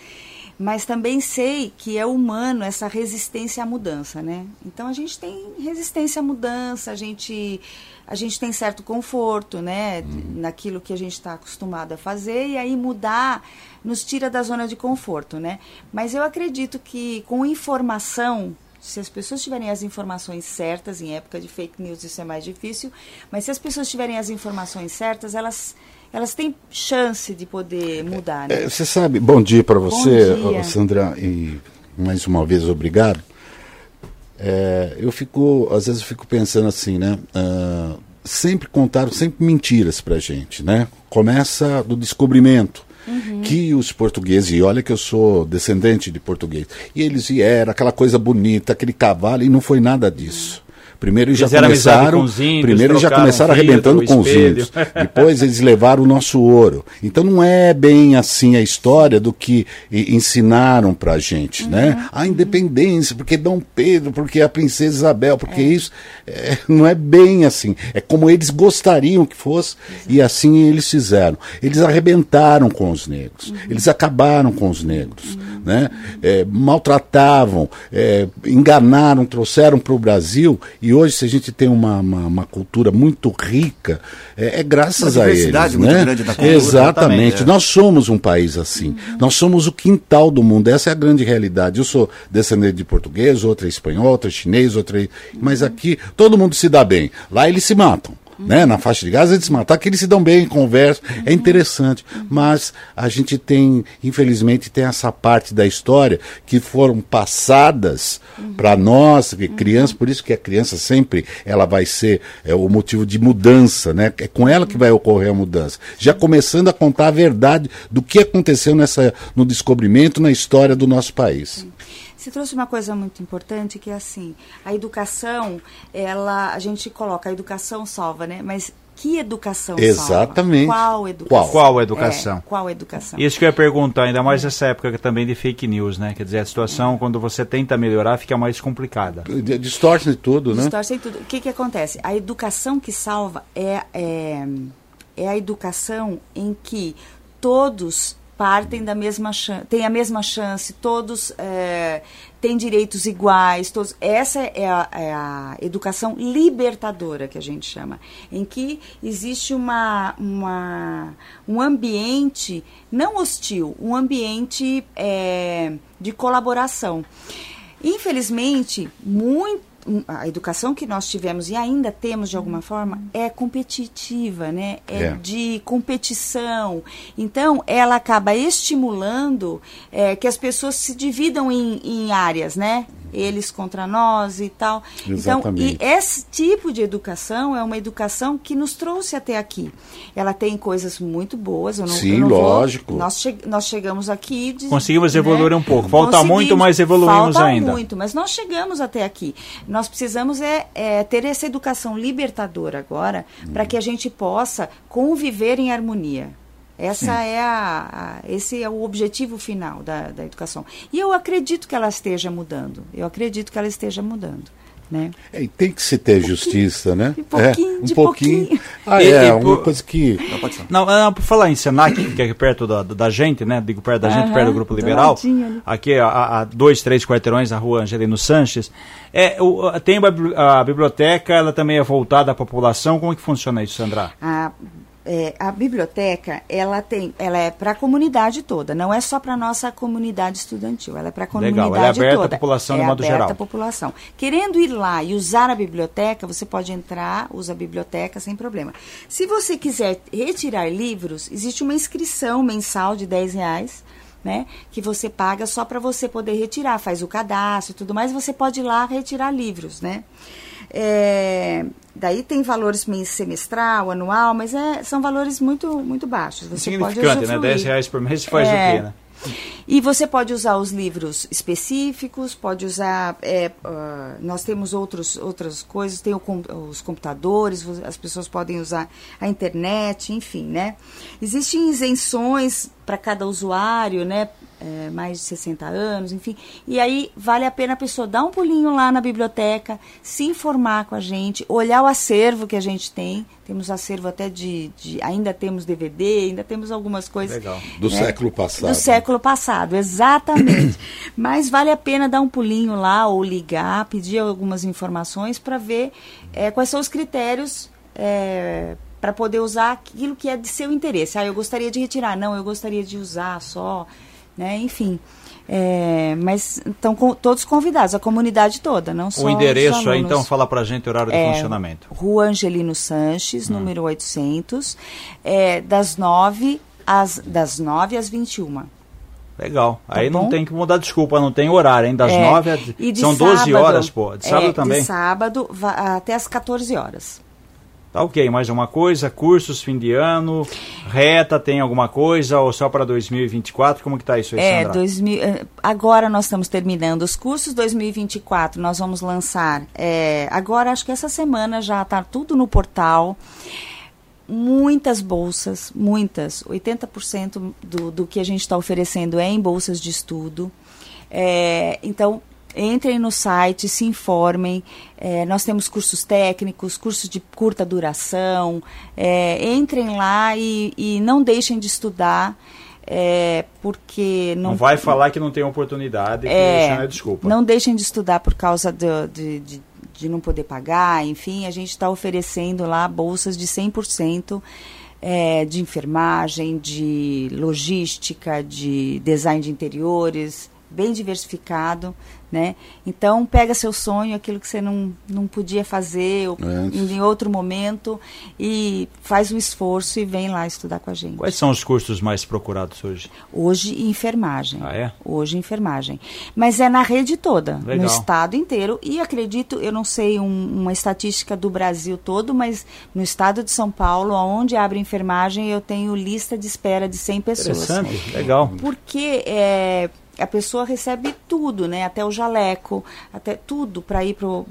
mas também sei que é humano essa resistência à mudança, né? Então a gente tem resistência à mudança, a gente a gente tem certo conforto, né, uhum. naquilo que a gente está acostumado a fazer e aí mudar nos tira da zona de conforto, né? Mas eu acredito que com informação se as pessoas tiverem as informações certas, em época de fake news isso é mais difícil, mas se as pessoas tiverem as informações certas, elas elas têm chance de poder mudar. Né? É, você sabe, bom dia para você, dia. Sandra, e mais uma vez obrigado. É, eu fico, às vezes eu fico pensando assim, né? Uh, sempre contaram sempre mentiras para gente, né? Começa do descobrimento. Uhum. Que os portugueses, e olha que eu sou descendente de português, e eles vieram, aquela coisa bonita, aquele cavalo, e não foi nada disso. Primeiro eles já começaram, índios, primeiro eles já começaram arrebentando com os índios. Depois eles levaram o nosso ouro. Então não é bem assim a história do que ensinaram pra gente, uhum, né? A independência, porque Dom Pedro, porque a princesa Isabel, porque é. isso é, não é bem assim. É como eles gostariam que fosse Exato. e assim eles fizeram. Eles arrebentaram com os negros. Uhum. Eles acabaram com os negros. Uhum. Né? É, maltratavam, é, enganaram, trouxeram para o Brasil e hoje se a gente tem uma, uma, uma cultura muito rica, é, é graças Uma a eles, diversidade muito né? grande da cultura, Exatamente. exatamente, é. Nós somos um país assim. Nós somos o quintal do mundo. Essa é a grande realidade. Eu sou descendente de português, outra é espanhol, outra é chinês, outra é... Mas aqui todo mundo se dá bem. Lá eles se matam. Né? Na faixa de Gaza eles se matam. Aqui eles se dão bem, conversam. É interessante. Mas a gente tem, infelizmente, tem essa parte da história que foram passadas para nós, que criança, por isso que a criança sempre ela vai ser é, o motivo de mudança, né? É com ela que vai ocorrer a mudança. Já começando a contar a verdade do que aconteceu nessa, no descobrimento, na história do nosso país. Você trouxe uma coisa muito importante que é assim, a educação, ela, a gente coloca a educação salva, né? Mas que educação Exatamente. salva? Qual educação? Qual educação? É, qual educação? Isso que eu ia perguntar, ainda mais nessa época também de fake news, né? Quer dizer, a situação, quando você tenta melhorar, fica mais complicada. Distorce de tudo, né? Distorce tudo. O que, que acontece? A educação que salva é, é, é a educação em que todos partem da mesma têm a mesma chance, todos é, têm direitos iguais, todos. Essa é a, é a educação libertadora que a gente chama, em que existe uma, uma um ambiente não hostil, um ambiente é, de colaboração. Infelizmente, muito a educação que nós tivemos e ainda temos de alguma forma é competitiva, né? É, É. de competição. Então, ela acaba estimulando é, que as pessoas se dividam em, em áreas, né? Eles contra nós e tal. Exatamente. Então, e esse tipo de educação é uma educação que nos trouxe até aqui. Ela tem coisas muito boas. Eu não, Sim, eu não vou- lógico. nós, che- nós chegamos aqui. de- Conseguimos né? evoluir um pouco. Falta muito, mas evoluímos Falta ainda. muito, mas nós chegamos até aqui. Nós precisamos é, é, ter essa educação libertadora agora para que a gente possa conviver em harmonia. Essa é a, a- esse é o objetivo final da, da educação. E eu acredito que ela esteja mudando. Eu acredito que ela esteja mudando. Né? É, tem que se ter justiça, né? de pouquinho, é, um de pouquinho. pouquinho. Ah, E- é, e uma por- coisa que. Não, não, por falar em Senac, que é aqui perto da, da gente, né? Digo perto da gente, Aham, perto do Grupo do Liberal. ali. Aqui a, a dois, três quarteirões, a rua Angelino Sanches. É, o, tem a bibli- a biblioteca, ela também é voltada à população. Como é que funciona isso, Sandra? A, é, a biblioteca, ela tem, ela é para a comunidade toda, não é só para nossa comunidade estudantil, ela é para a Legal, comunidade ela é aberta à toda. população é de modo aberta geral. à população. Querendo ir lá e usar a biblioteca, você pode entrar, usa a biblioteca sem problema. Se você quiser retirar livros, existe uma inscrição mensal de 10 reais. Né, que você paga só para você poder retirar, faz o cadastro e tudo mais, você pode ir lá retirar livros, né? É, daí tem valores semestral, anual, mas é, são valores muito, muito baixos. Você pode Insignificante, né? usufruir. 10 reais por mês faz É. o quê, né? E você pode usar os livros específicos, pode usar. é, ah, nós temos outros, outras coisas, tem o os computadores, as pessoas podem usar a internet, enfim, né? Existem isenções para cada usuário, né? É, mais de 60 anos, enfim. E aí vale a pena a pessoa dar um pulinho lá na biblioteca, se informar com a gente, olhar o acervo que a gente tem. Temos acervo até de. de- ainda temos DVD, ainda temos algumas coisas. Legal. Do né? século passado. Do século passado, exatamente. Mas vale a pena dar um pulinho lá ou ligar, pedir algumas informações para ver eh, quais são os critérios para poder usar aquilo que é de seu interesse. Ah, eu gostaria de retirar, não, eu gostaria de usar só, né? Enfim. É, mas estão com- todos convidados, a comunidade toda, não só O endereço aí, então, fala pra gente o horário de É, funcionamento. Rua Angelino Sanches, número 800, é, das 9 às das 9 às 21. Legal. aí não bom? tem que mudar desculpa, não tem horário, hein? Das É, 9 às. São 12 sábado, horas, pô. De sábado é, também. De sábado até às 14 horas. Tá ok, mais uma coisa, cursos, fim de ano, reta, tem alguma coisa, ou só para 2024? Como que tá isso aí, É, Sandra? 2000, eh, agora nós estamos terminando os cursos 2024, nós vamos lançar, é, agora acho que essa semana já está tudo no portal, muitas bolsas, muitas, 80% do, do que a gente está oferecendo é em bolsas de estudo, É, então entrem no site, se informem, é, nós temos cursos técnicos, cursos de curta duração, é, entrem lá e, e não deixem de estudar, é, porque não, Não vai falar que não tem oportunidade, é, não é desculpa. não deixem de estudar por causa do- de, de, de não poder pagar, enfim, a gente está oferecendo lá bolsas de 100% é, de enfermagem, de logística, de design de interiores, bem diversificado, né? Então, pega seu sonho, aquilo que você não, não podia fazer ou Antes. em outro momento e faz um esforço e vem lá estudar com a gente. Quais são os cursos mais procurados hoje? Hoje, enfermagem. Ah, é? Hoje, enfermagem. Mas é na rede toda, Legal. no estado inteiro. E acredito, eu não sei um- uma estatística do Brasil todo, mas no estado de São Paulo, onde abre enfermagem, eu tenho lista de espera de 100 pessoas. Interessante, legal. Porque é, a pessoa recebe tudo, né? Até o jaleco, até tudo para ir pro.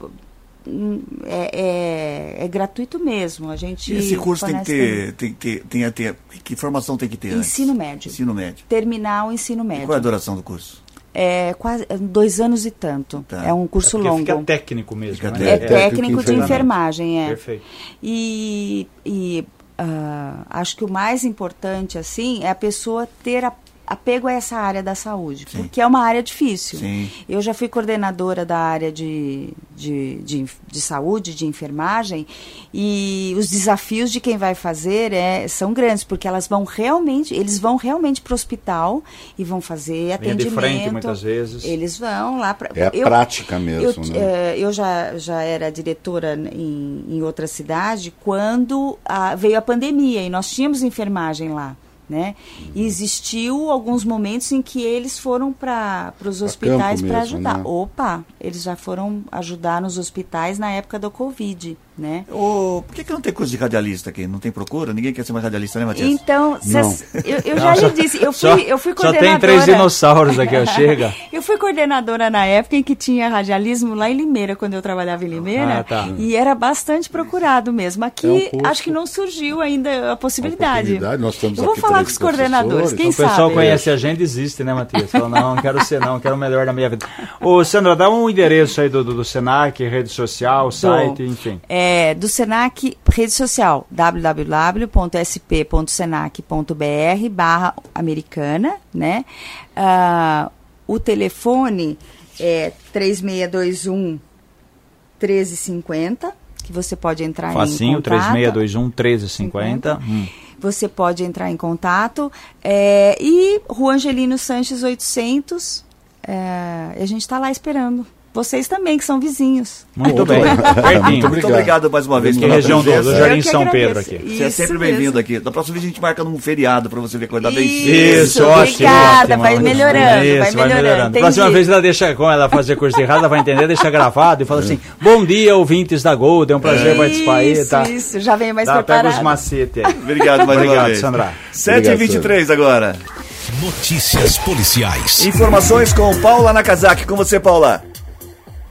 hum, É, é, é gratuito mesmo. A gente E esse curso tem que ter, tem que ter, tem ter, que formação tem que ter? antes? Ensino médio. Ensino médio. terminar o ensino E médio. qual é a duração do curso? É quase é dois anos e tanto. Tá. É um curso Porque longo. fica técnico mesmo, Fica né? É técnico. técnico de enfermagem. é. Perfeito. E, e ah, acho que o mais importante, assim, é a pessoa ter a- apego a essa área da saúde, Sim. porque é uma área difícil. Sim. Eu já fui coordenadora da área de, de, de, de saúde, de enfermagem, e os desafios de quem vai fazer é, são grandes, porque elas vão realmente, eles vão realmente para o hospital e vão fazer Linha de atendimento. frente, muitas vezes. Eles vão lá para. É a prática mesmo, Eu, né? eh, eu já, já era diretora em, em outra cidade quando ah, veio a pandemia e nós tínhamos enfermagem lá. Né? E existiu alguns momentos em que eles foram para os hospitais para ajudar. né? Opa, eles já foram ajudar nos hospitais na época do Covid, né? Ô, por que, que não tem curso de radialista aqui? Não tem procura? Ninguém quer ser mais radialista, né, Matias? Então, cês- eu, eu já lhe disse, eu fui, Só, eu fui só coordenadora. tem três dinossauros aqui, ó, chega. Eu fui coordenadora na época em que tinha radialismo lá em Limeira, quando eu trabalhava em Limeira. Ah, tá. E era bastante procurado mesmo. Aqui, É um acho que não surgiu ainda a possibilidade. oportunidade, nós estamos eu vou aqui falar com os coordenadores, quem o pessoal sabe? conhece a gente desiste, né, Matias? Fala, não, não quero ser não, quero o melhor da minha vida. Ô, Sandra, dá um endereço aí do, do, do Senac, rede social, site, enfim. É, do Senac, rede social, www.sp.senac.br barra americana, né? Ah, o telefone é 3621 1350, que você pode entrar em Facinho, contato. 3621 1350. Hum. Você pode entrar em contato. é, e Rua Angelino Sanches 800, é, a gente está lá esperando. Vocês também, que são vizinhos. Muito bem. Muito Muito obrigado mais uma vez Que pela região do, do. Jardim São. Pedro aqui. Você é Isso sempre bem-vindo aqui. Da próxima vez a gente marca num feriado pra você vir acordar bem cedo. Isso, ótimo. obrigada, ótimo, vai ótimo. melhorando, Isso, vai melhorando. Próxima entendi. vez ela deixa, como ela fazer curso de errado, ela vai entender, deixa gravado e fala assim: Bom dia, ouvintes da Gold, é um prazer participar aí, Isso, tá? isso, já venho mais Tá, pega os preparado. macetes aí. Obrigado mais uma Obrigado, vez. Sandra. 7h23 agora. Notícias policiais. Informações com Paula Nakazaki. Com você, Paula.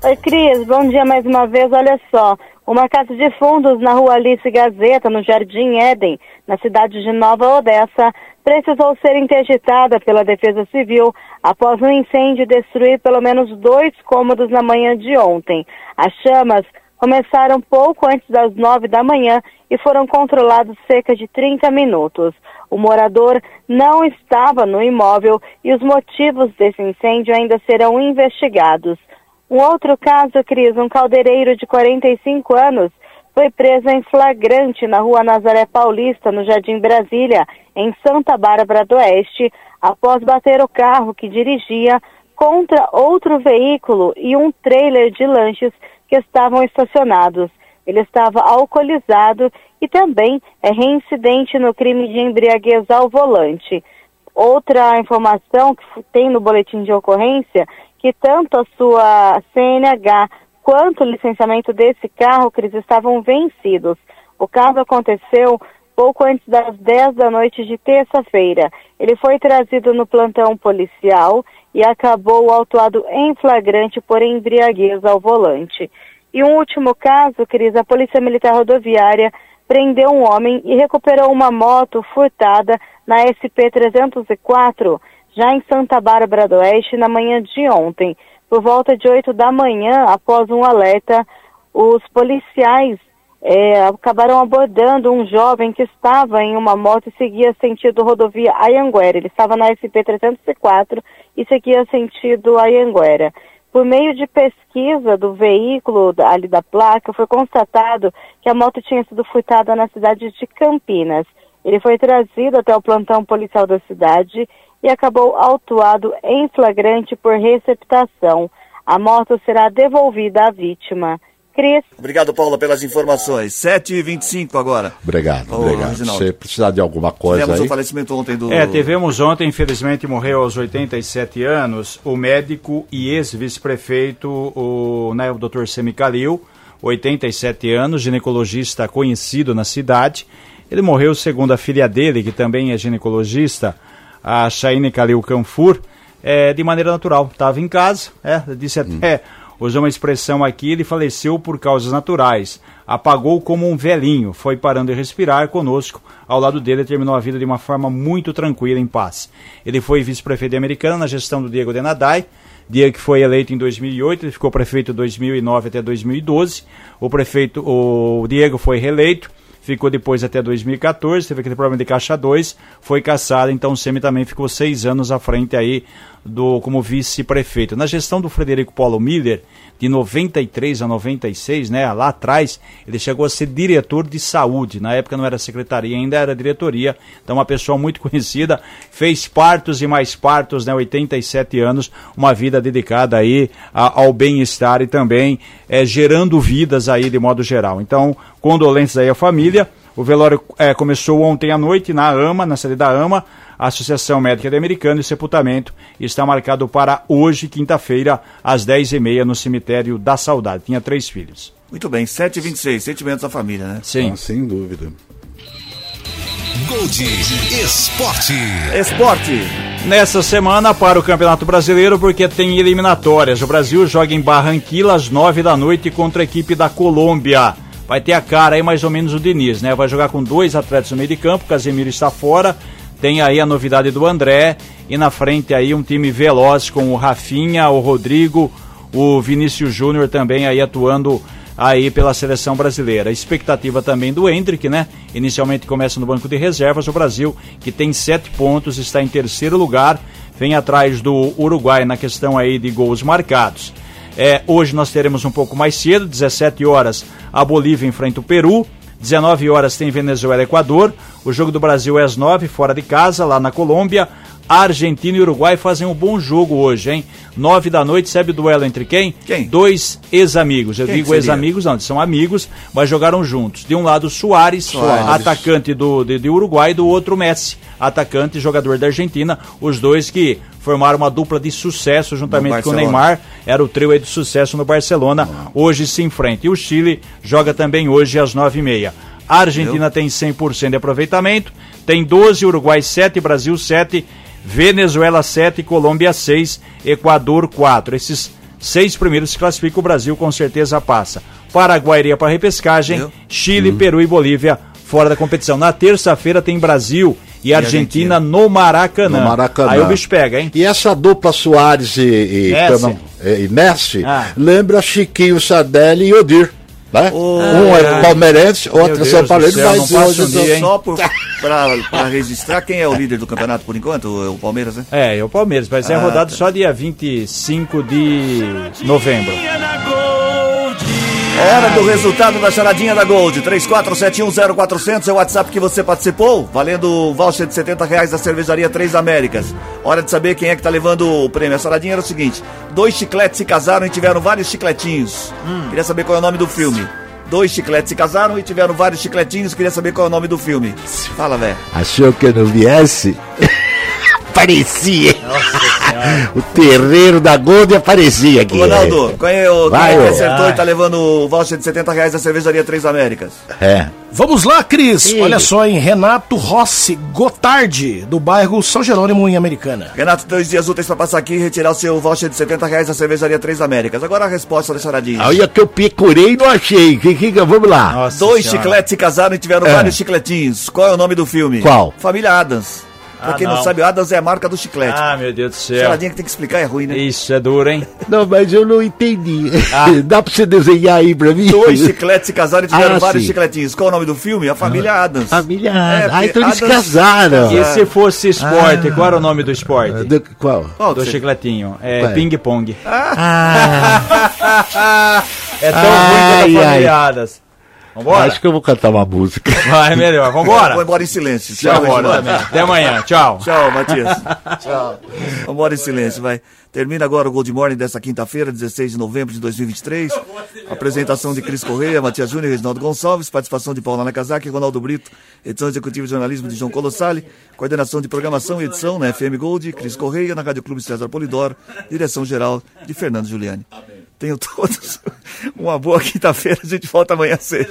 Oi, Cris, bom dia mais uma vez. Olha só, uma casa de fundos na rua Alice Gazeta, no Jardim Éden, na cidade de Nova Odessa, precisou ser interditada pela Defesa Civil após um incêndio destruir pelo menos dois cômodos na manhã de ontem. As chamas começaram pouco antes das nove da manhã e foram controlados cerca de 30 minutos. O morador não estava no imóvel e os motivos desse incêndio ainda serão investigados. Um outro caso, Cris, um caldeireiro de 45 anos foi preso em flagrante na rua Nazaré Paulista, no Jardim Brasília, em Santa Bárbara do Oeste, após bater o carro que dirigia contra outro veículo e um trailer de lanches que estavam estacionados. Ele estava alcoolizado e também é reincidente no crime de embriaguez ao volante. Outra informação que tem no boletim de ocorrência, que tanto a sua CNH quanto o licenciamento desse carro, Cris, estavam vencidos. O caso aconteceu pouco antes das 10 da noite de terça-feira. Ele foi trazido no plantão policial e acabou autuado em flagrante por embriaguez ao volante. E um último caso, Cris, a Polícia Militar Rodoviária prendeu um homem e recuperou uma moto furtada na SP-304, já em Santa Bárbara do Oeste, na manhã de ontem. Por volta de 8 da manhã, após um alerta, os policiais é, acabaram abordando um jovem que estava em uma moto e seguia sentido rodovia Ayanguera. Ele estava na SP-304 e seguia sentido Ayanguera. Por meio de pesquisa do veículo ali da placa, foi constatado que a moto tinha sido furtada na cidade de Campinas. Ele foi trazido até o plantão policial da cidade e acabou autuado em flagrante por receptação. A moto será devolvida à vítima. Cris, Obrigado, Paula, pelas informações. 7h25 agora. Obrigado, Ô, obrigado. Reginaldo. Se precisar de alguma coisa Tivemos o aí. falecimento ontem do. É, tivemos ontem, infelizmente morreu aos 87 anos, o médico e ex-vice-prefeito, o, né, o Dr. Semi Calil, 87 anos, ginecologista conhecido na cidade. Ele morreu segundo a filha dele, que também é ginecologista, a Shaine Calil Canfur, é, de maneira natural. Estava em casa, é, disse até, usou uma expressão aqui, ele faleceu por causas naturais. Apagou como um velhinho, foi parando de respirar conosco. Ao lado dele, terminou a vida de uma forma muito tranquila, em paz. Ele foi vice-prefeito de Americana na gestão do Diego Denadai. Diego que foi eleito em 2008, ele ficou prefeito de 2009 até 2012. O prefeito, o Diego foi reeleito ficou depois até 2014, teve aquele problema de caixa 2, foi caçado, então o SEMI também ficou seis anos à frente aí do como vice-prefeito. Na gestão do Frederico Paulo Miller, de 93 a 96, né, lá atrás, ele chegou a ser diretor de saúde, na época não era secretaria, ainda era diretoria, então uma pessoa muito conhecida, fez partos e mais partos, né, 87 anos, uma vida dedicada aí ao bem-estar e também é, gerando vidas aí de modo geral. Então, condolências aí à família. O velório eh, começou ontem à noite na AMA, na sede da AMA, a Associação Médica de Americano, e sepultamento está marcado para hoje, quinta-feira, às 10h30, no cemitério da Saudade. Tinha três filhos. Muito bem, 7h26, sentimentos da família, né? Sim. Ah, sem dúvida. Gold Esporte. Esporte. Nessa semana para o Campeonato Brasileiro, porque tem eliminatórias. O Brasil joga em Barranquilla às 9 da noite contra a equipe da Colômbia. Vai ter a cara aí mais ou menos o Diniz, né? Vai jogar com dois atletas no meio de campo, Casemiro está fora. Tem aí a novidade do André e na frente aí um time veloz com o Rafinha, o Rodrigo, o Vinícius Júnior também aí atuando aí pela seleção brasileira. Expectativa também do Hendrick, né? Inicialmente começa no banco de reservas. O Brasil, que tem sete pontos, está em terceiro lugar, vem atrás do Uruguai na questão aí de gols marcados. É, hoje nós teremos um pouco mais cedo, 17 horas, a Bolívia enfrenta o Peru. 19 horas tem Venezuela e Equador. O jogo do Brasil é às 9, fora de casa, lá na Colômbia. Argentina e Uruguai fazem um bom jogo hoje, hein? 9 da noite, sabe o duelo entre quem? Quem? Dois ex-amigos. Eu Quem digo ex-amigos, não, são amigos, mas jogaram juntos. De um lado, Soares, Soares. atacante do, de, de Uruguai, do outro, Messi, atacante e jogador da Argentina. Os dois que formaram uma dupla de sucesso juntamente com o. Neymar. Era o trio aí de sucesso no Barcelona. Hoje se enfrenta. E o Chile joga também hoje às nove e meia. A Argentina tem 100% de aproveitamento, tem 12, Uruguai 7, Brasil 7, Venezuela 7, Colômbia 6, Equador 4. Esses seis primeiros se classificam, o Brasil com certeza passa. Paraguai iria para repescagem, Viu? Chile, Peru e Bolívia fora da competição. Na terça-feira tem Brasil e, Argentina, Argentina. no Maracanã. No Maracanã. Aí o bicho pega, hein? E essa dupla Soares e, e, Messi. e, e Messi Ah. lembra Chiquinho Sardelli e Odir. Né? um é palmeirense, outro é São Paulo, céu, mas hoje um dia, hein? Só por, pra, pra registrar, quem é o líder do campeonato por enquanto? O, o Palmeiras, né? É, é o Palmeiras, mas é Ah, rodado tá. só dia 25 de novembro. Hora do resultado da charadinha da Gold. 34710400 é o WhatsApp que você participou. Valendo o voucher de 70 reais da cervejaria Três Américas. Hora de saber quem é que tá levando o prêmio. A charadinha era o seguinte: dois chicletes se casaram e tiveram vários chicletinhos. Queria saber qual é o nome do filme. Dois chicletes se casaram e tiveram vários chicletinhos. Queria saber qual é o nome do filme. Fala, velho. Achou que eu não viesse? Aparecia! o terreiro da Gold aparecia aqui. Ronaldo, qual é o Vai, é acertou e tá levando o voucher de 70 reais da cervejaria Três Américas? É. Vamos lá, Cris. Olha só, em Renato Rossi Gotardi, do bairro São Jerônimo, em Americana. Renato, dois dias úteis pra passar aqui e retirar o seu voucher de 70 reais da cervejaria Três Américas. Agora a resposta da charadinha. Olha que eu procurei e não achei. Que, que, vamos lá. Nossa Dois Senhora. chicletes se casaram e tiveram É. vários chicletinhos. Qual é o nome do filme? Qual? Família Adams. Pra Ah, quem não. não. sabe, Adams é a marca do chiclete. Ah, meu Deus do céu. Charadinha que tem que explicar é ruim, né? Isso é duro, hein? Não, mas eu não entendi. Ah. Dá pra você desenhar aí pra mim? Dois chicletes se casaram e tiveram Ah, vários sim. chicletinhos. Qual o nome do filme? A Família Adams. Família. É, ah, porque então eles Adams- casaram. E se fosse esporte, Ah. qual era o nome do esporte? Do- qual? Qual Do chicletinho. É Vai. ping-pong. Ah, É tão ruim quanto a ai. familiadas. Vambora? acho que eu vou cantar uma música. Vai, melhor. Vambora? Vou embora em silêncio. Tchau, Tchau, Vambora. Até amanhã. Tchau. Tchau, Matias. Tchau. Vambora em silêncio, vai. Termina agora o Gold Morning dessa quinta-feira, 16 de novembro de 2023. Apresentação de Cris Correia, Matias Júnior e Reginaldo Gonçalves. Participação de Paula Nakazaki e Ronaldo Brito. Edição executiva de jornalismo de João Colossali. Coordenação de programação e edição na FM Gold. Cris Correia, na Rádio Clube César Polidoro. Direção geral de Fernando Giuliani. Tenham todos uma boa quinta-feira. A gente volta amanhã seis.